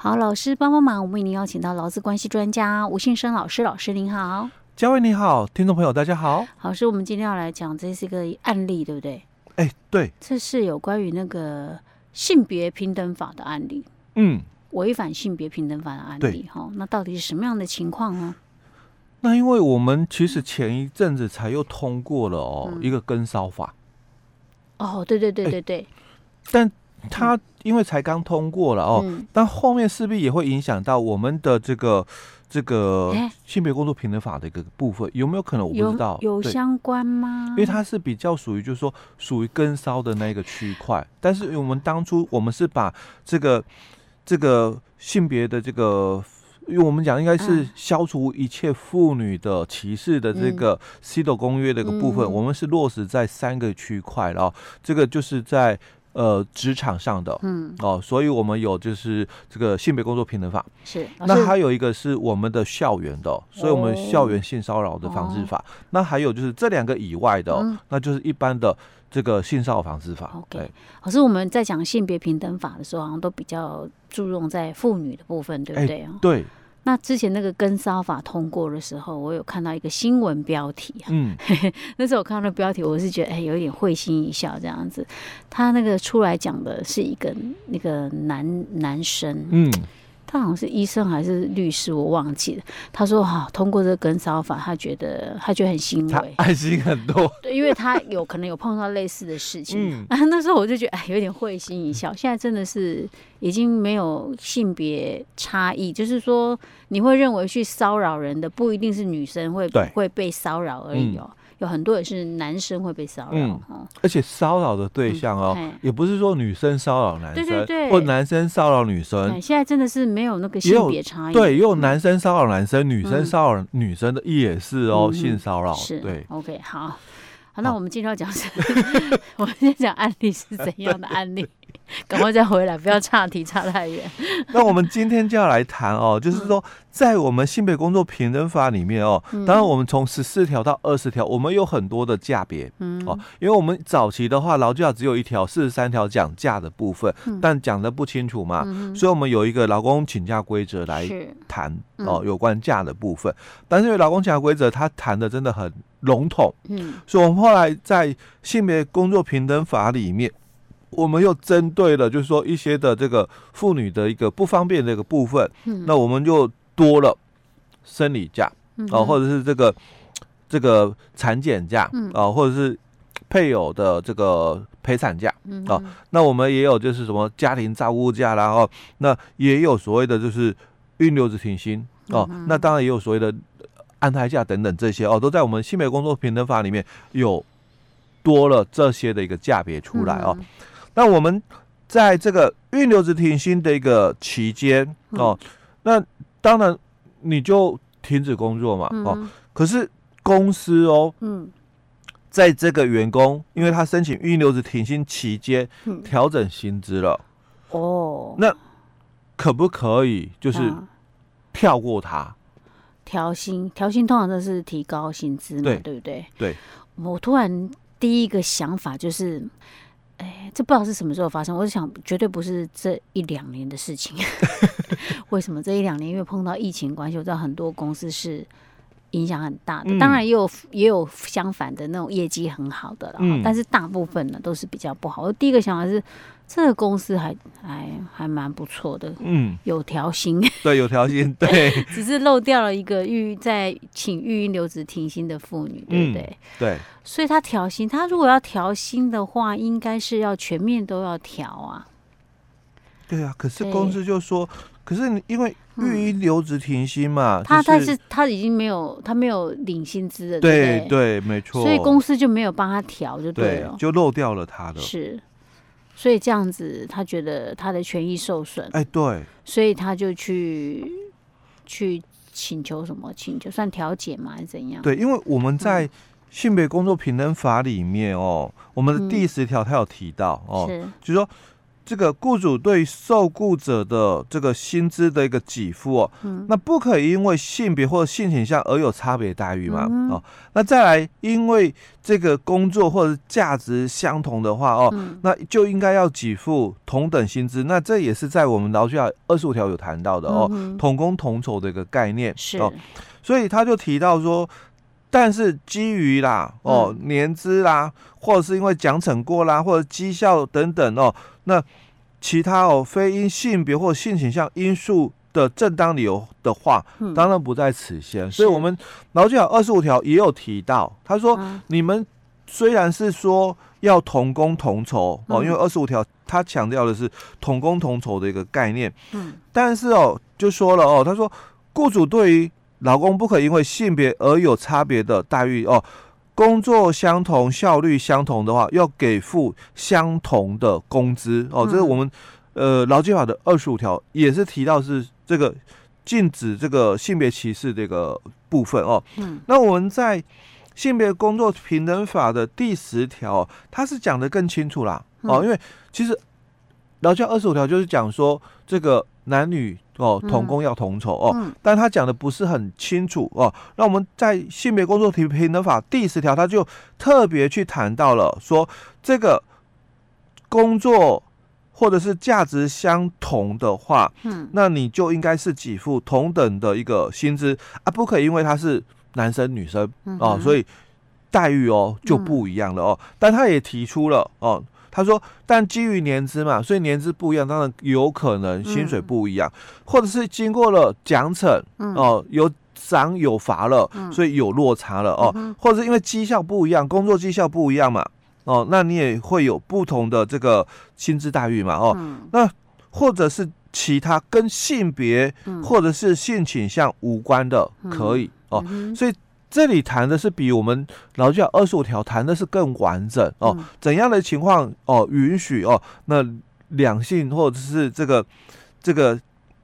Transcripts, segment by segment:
好，老师帮帮忙，我们为您邀请到劳资关系专家吴信生老师，老师您好，嘉惠你好，听众朋友大家好。老师，我们今天要来讲，这是一个案例，对不对？哎，对，这是有关于那个性别平等法的案例，嗯，违反性别平等法的案例，哈，那到底是什么样的情况呢？那因为我们其实前一阵子才又通过了哦，嗯、一个跟骚法。哦，对对对对对，但。他因为才刚通过了哦，嗯、但后面势必也会影响到我们的这个这个性别工作平等法的一个部分，有没有可能？我不知道有，有相关吗？因为它是比较属于就是说属于跟骚的那个区块，但是我们当初我们是把这个这个性别的这个，因为我们讲应该是消除一切妇女的歧视的这个 CEDAW 公约的一个部分，嗯、我们是落实在三个区块，然后这个就是在。呃，职场上的，嗯，哦，所以我们有就是这个性别工作平等法，是，那还有一个是我们的校园的，所以我们校园性骚扰的防治法，哦、那还有就是这两个以外的，嗯、那就是一般的这个性骚扰防治法。OK，对。可是我们在讲性别平等法的时候，好像都比较注重在妇女的部分，对不对？欸、对。那之前那个跟骚法通过的时候，我有看到一个新闻标题啊，嗯，那时候我看到那标题，我是觉得哎，有一点会心一笑这样子。他那个出来讲的是一个那个男男生，嗯。他好像是医生还是律师，我忘记了。他说：“哈、啊，通过这个跟骚法，他觉得他觉得很欣慰，爱心很多。对，因为他有可能有碰到类似的事情。嗯、啊，那时候我就觉得哎，有点会心一笑。现在真的是已经没有性别差异，就是说你会认为去骚扰人的不一定是女生会对会被骚扰而已哦。嗯”有很多也是男生会被骚扰，嗯，而且骚扰的对象哦，也不是说女生骚扰男生，对对对，或男生骚扰女生。现在真的是没有那个性别差异，对，也有男生骚扰男生，女生骚扰女生的也是哦，性骚扰是，对。OK，好，好，那我们今天要讲什么？我们先讲案例是怎样的案例。赶快再回来，不要差题差太远。那我们今天就要来谈哦，就是说，在我们性别工作平等法里面哦，当然我们从十四条到二十条，我们有很多的价别，嗯，哦，因为我们早期的话，劳基法只有一条四十三条讲价的部分，但讲的不清楚嘛，所以我们有一个劳工请假规则来谈哦，有关价的部分。但是因为劳工请假规则它谈的真的很笼统，嗯，所以我们后来在性别工作平等法里面。我们又针对了，就是说一些的这个妇女的一个不方便的一个部分，嗯、那我们就多了生理假啊、或者是这个这个产检假啊、或者是配偶的这个陪产假啊。那我们也有就是什么家庭照顾假啦，然后那也有所谓的就是孕留职停薪哦。那当然也有所谓的安胎假等等这些哦、呃，都在我们性别工作平等法里面有多了这些的一个价别出来哦。那我们在这个孕留职停薪的一个期间哦，那当然你就停止工作嘛哦。可是公司哦，嗯，在这个员工因为他申请孕留职停薪期间调整薪资了哦，那可不可以就是跳过他？调薪调薪通常都是提高薪资嘛，对，对不对？对。我突然第一个想法就是。哎，这不知道是什么时候发生。我是想，绝对不是这一两年的事情。为什么这一两年？因为碰到疫情关系，我知道很多公司是影响很大的。当然，也有也有相反的那种业绩很好的了。嗯。但是大部分呢都是比较不好。我第一个想法是，这个公司还还还蛮不错的。嗯。有调薪。对，有调薪。对。只是漏掉了一个育在请育婴留职停薪的妇女，对不对？对。所以他调薪，他如果要调薪的话，应该是要全面都要调啊。对啊，可是公司就说，可是你因为育婴留职停薪嘛，他他是他已经没有他没有领薪资了，对对，没错。所以公司就没有帮他调，就对了，就漏掉了他的。是，所以这样子，他觉得他的权益受损。哎，对，所以他就去去请求什么？请求算调解吗？还是怎样？对，因为我们在。性别工作平等法里面哦，我们的第十条他有提到、嗯、哦，是就是说这个雇主对受雇者的这个薪资的一个给付哦，嗯、那不可以因为性别或者性倾向而有差别待遇嘛？嗯、哦，那再来，因为这个工作或者价值相同的话哦，嗯、那就应该要给付同等薪资。那这也是在我们劳基法二十五条有谈到的哦，嗯、同工同酬的一个概念是。哦，所以他就提到说，但是基于啦哦、嗯、年资啦，或者是因为奖惩过啦，或者绩效等等哦。那其他哦，非因性别或性倾向因素的正当理由的话，嗯、当然不在此限。是所以，我们劳基法二十五条也有提到，他说，啊、你们虽然是说要同工同酬、嗯、哦，因为二十五条他强调的是同工同酬的一个概念，嗯，但是哦，就说了哦，他说，雇主对于劳工不可因为性别而有差别的待遇哦。工作相同、效率相同的话，要给付相同的工资哦。这是我们呃劳基法的二十五条也是提到是这个禁止这个性别歧视这个部分哦。嗯，那我们在性别工作平等法的第十条，它是讲的更清楚啦哦，因为其实劳基法二十五条就是讲说这个男女。哦，同工要同酬哦，嗯、但他讲的不是很清楚哦。那我们在性别工作平等法第十条，他就特别去谈到了说，这个工作或者是价值相同的话，嗯，那你就应该是给付同等的一个薪资啊，不可以因为他是男生女生哦，所以待遇哦就不一样了哦。但他也提出了哦。他说：“但基于年资嘛，所以年资不一样，当然有可能薪水不一样，嗯、或者是经过了奖惩哦、嗯。呃，有赏有罚了，嗯、所以有落差了哦，嗯、或者是因为绩效不一样，工作绩效不一样嘛，哦，那你也会有不同的这个薪资待遇嘛，哦，嗯、那或者是其他跟性别或者是性倾向无关的，可以、嗯、哦，所以。”这里谈的是比我们劳基法二十五条谈的是更完整哦，嗯、怎样的情况哦允许哦？那两性或者是这个这个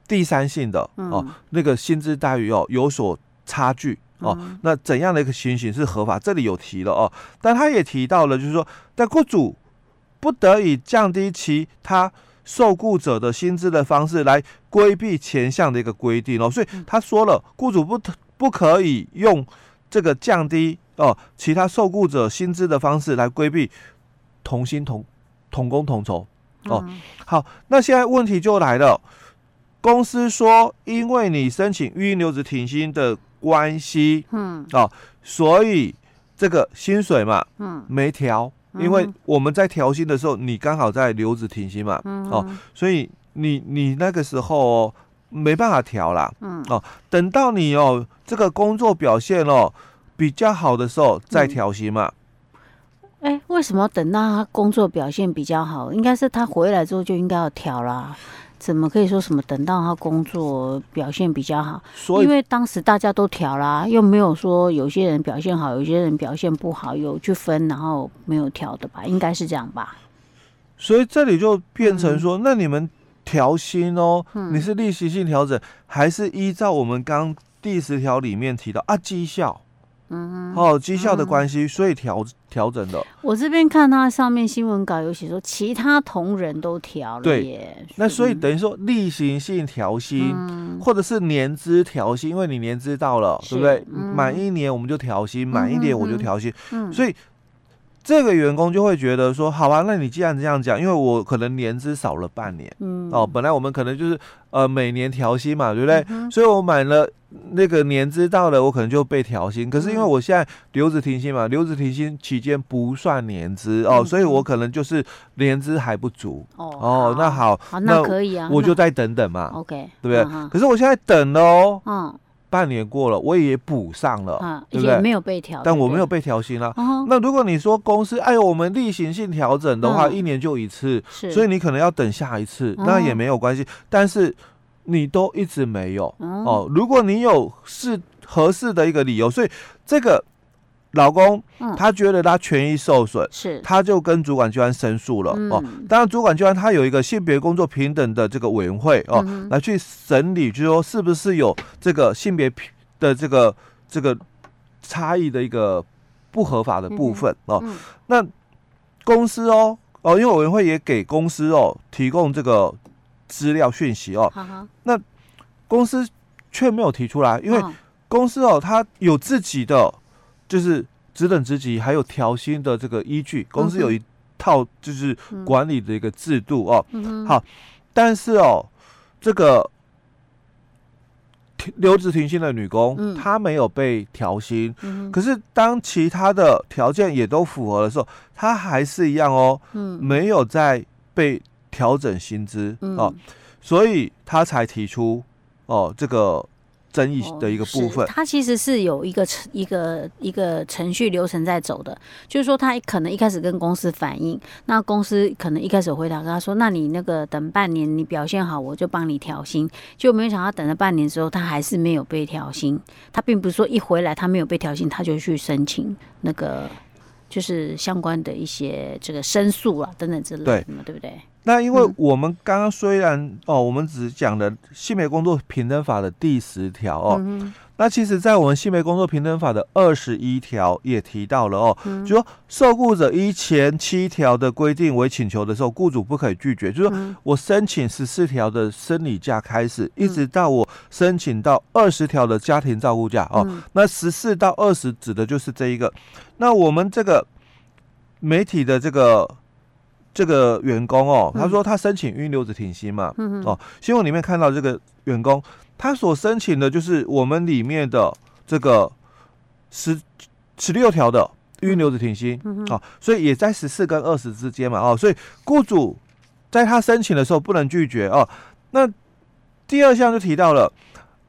第三性的哦，嗯、那个薪资待遇哦有所差距哦，嗯、那怎样的一个情形是合法？这里有提了哦，但他也提到了，就是说，但雇主不得以降低其他受雇者的薪资的方式来规避前项的一个规定哦，所以他说了，雇主不不可以用。这个降低哦，其他受雇者薪资的方式来规避同薪同同工同酬。哦。嗯、好，那现在问题就来了，公司说，因为你申请育婴留职停薪的关系，嗯，哦，所以这个薪水嘛，嗯，没调，因为我们在调薪的时候，你刚好在留职停薪嘛，嗯，哦，所以你你那个时候、哦。没办法调啦，嗯哦，等到你哦这个工作表现哦比较好的时候再调薪嘛。哎、嗯，为什么等到他工作表现比较好？应该是他回来之后就应该要调啦。怎么可以说什么等到他工作表现比较好？所以因为当时大家都调啦，又没有说有些人表现好，有些人表现不好，有去分然后没有调的吧？应该是这样吧？所以这里就变成说，嗯、那你们。调薪哦，你是例行性调整，嗯、还是依照我们刚第十条里面提到啊绩效？嗯哼，哦绩效的关系，嗯、所以调调整的。我这边看它上面新闻稿有写说，其他同仁都调了耶。对，那所以等于说例行性调薪，嗯、或者是年资调薪，因为你年资到了，是对不对？满、嗯、一年我们就调薪，满一年我就调薪，嗯、所以。这个员工就会觉得说，好啊，那你既然这样讲，因为我可能年资少了半年，嗯，哦，本来我们可能就是呃每年调薪嘛，对不对？嗯、所以我满了那个年资到了，我可能就被调薪。可是因为我现在留职停薪嘛，留职停薪期间不算年资哦，嗯、所以我可能就是年资还不足。哦，哦，那好，好，那可以啊，我就再等等嘛。OK，对不对？嗯、可是我现在等了哦。嗯。半年过了，我也补上了，啊、对不对？没有被调，但我没有被调薪了。哦、那如果你说公司，哎呦，我们例行性调整的话，嗯、一年就一次，是所以你可能要等下一次，那也没有关系。哦、但是你都一直没有、嗯、哦。如果你有是合适的一个理由，所以这个。老公，他觉得他权益受损，是、嗯，他就跟主管机关申诉了、嗯、哦。当然，主管机关他有一个性别工作平等的这个委员会哦，嗯、来去审理，就是说是不是有这个性别的这个这个差异的一个不合法的部分、嗯、哦。嗯、那公司哦哦，因为委员会也给公司哦提供这个资料讯息哦，那公司却没有提出来，因为公司哦他有自己的就是职等职级还有调薪的这个依据，公司有一套就是管理的一个制度哦，好，但是哦这个。留职停薪的女工，嗯、她没有被调薪，嗯、可是当其他的条件也都符合的时候，她还是一样哦，嗯、没有在被调整薪资、嗯、哦，所以她才提出哦这个。争议的一个部分，它其实是有一个程一个一个程序流程在走的，就是说他可能一开始跟公司反映，那公司可能一开始回答跟他说，那你那个等半年你表现好，我就帮你调薪，就没有想到等了半年之后，他还是没有被调薪，他并不是说一回来他没有被调薪，他就去申请那个就是相关的一些这个申诉啊等等之类的，对，对不对？那因为我们刚刚虽然、嗯、哦，我们只讲了性别工作平等法的第十条哦，那其实，在我们性别工作平等法的二十一条也提到了哦，嗯、就说受雇者依前七条的规定为请求的时候，雇主不可以拒绝。就是说我申请十四条的生理假开始，嗯、一直到我申请到二十条的家庭照顾假哦，嗯、那十四到二十指的就是这一个。那我们这个媒体的这个。这个员工哦，他说他申请育婴留职停薪嘛，哦，新闻里面看到这个员工，他所申请的就是我们里面的这个十十六条的预留职停薪，嗯、哼哦，所以也在十四跟二十之间嘛，哦，所以雇主在他申请的时候不能拒绝哦。那第二项就提到了，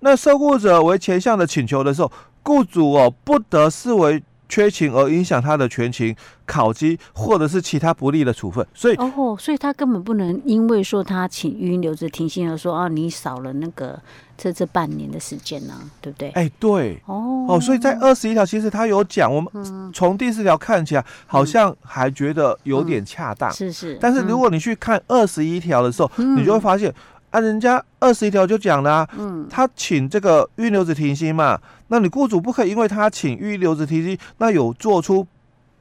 那受雇者为前项的请求的时候，雇主哦不得视为。缺勤而影响他的全勤考绩，或者是其他不利的处分，所以哦，所以他根本不能因为说他请预留职停薪而说啊，你少了那个这这半年的时间呢、啊，对不对？哎，对，哦。哦，所以在二十一条其实他有讲，我们从第四条看起来好像还觉得有点恰当，是是、嗯，但是如果你去看二十一条的时候，嗯、你就会发现。啊，人家二十一条就讲了、啊，嗯，他请这个预留职停薪嘛，那你雇主不可以因为他请预留职停薪，那有做出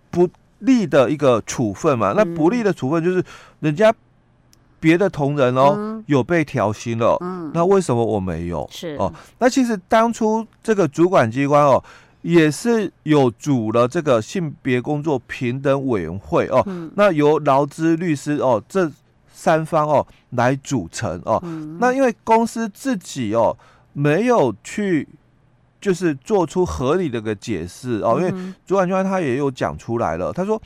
不利的一个处分嘛？嗯、那不利的处分就是人家别的同仁哦、嗯、有被调薪了，嗯，那为什么我没有？是。哦，那其实当初这个主管机关哦也是有组了这个性别工作平等委员会哦，嗯、那由劳资律师哦这。三方哦来组成哦，嗯、那因为公司自己哦没有去就是做出合理的个解释哦，嗯、因为主管机关他也有讲出来了，他说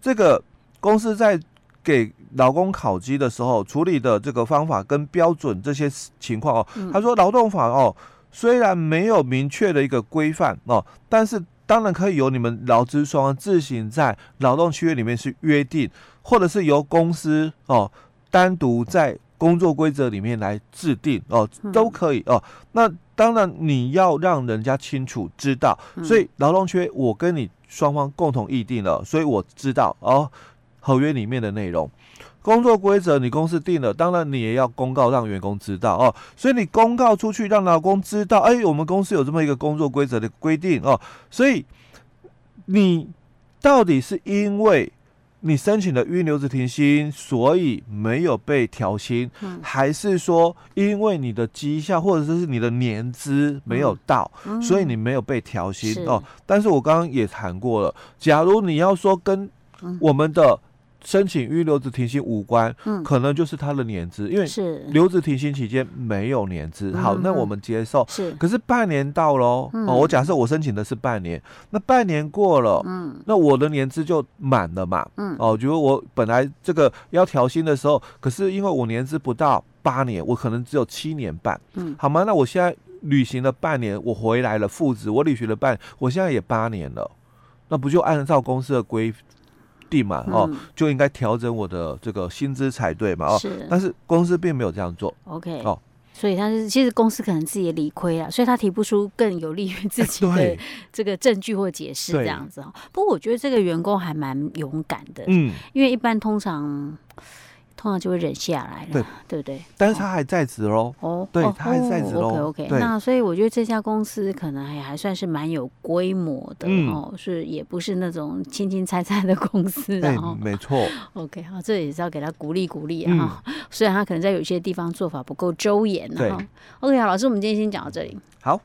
这个公司在给劳工考绩的时候处理的这个方法跟标准这些情况哦，嗯、他说劳动法哦虽然没有明确的一个规范哦，但是当然可以由你们劳资双方自行在劳动契约里面去约定，或者是由公司哦。单独在工作规则里面来制定哦，都可以哦。那当然你要让人家清楚知道，所以劳动契约我跟你双方共同议定了，所以我知道哦，合约里面的内容，工作规则你公司定了，当然你也要公告让员工知道哦。所以你公告出去让劳工知道，哎，我们公司有这么一个工作规则的规定哦。所以你到底是因为？你申请的预留职停薪，所以没有被调薪，嗯、还是说因为你的绩效或者是你的年资没有到，嗯嗯、所以你没有被调薪是哦？但是我刚刚也谈过了，假如你要说跟我们的。申请预留职停薪无关，嗯，可能就是他的年资，因为是留职停薪期间没有年资。好，那我们接受。是，可是半年到喽哦，我假设我申请的是半年，那半年过了，嗯，那我的年资就满了嘛，嗯，哦，如果我本来这个要调薪的时候，可是因为我年资不到八年，我可能只有七年半，嗯，好吗？那我现在履行了半年，我回来了复职，我履行了半，我现在也八年了，那不就按照公司的规？地嘛，哦，就应该调整我的这个薪资才对嘛，哦，是，但是公司并没有这样做，OK，哦，所以他是其实公司可能自己也理亏啊，所以他提不出更有利于自己的这个证据或解释这样子啊。不过我觉得这个员工还蛮勇敢的，嗯，因为一般通常。通常就会忍下来了，对，对不对？但是他还在职喽。哦，对，他还在职喽。OK OK，那所以我觉得这家公司可能还还算是蛮有规模的哦，是也不是那种轻轻猜猜的公司，然后没错。OK，好，这也是要给他鼓励鼓励啊。虽然他可能在有些地方做法不够周延，对。OK，好，老师，我们今天先讲到这里。好。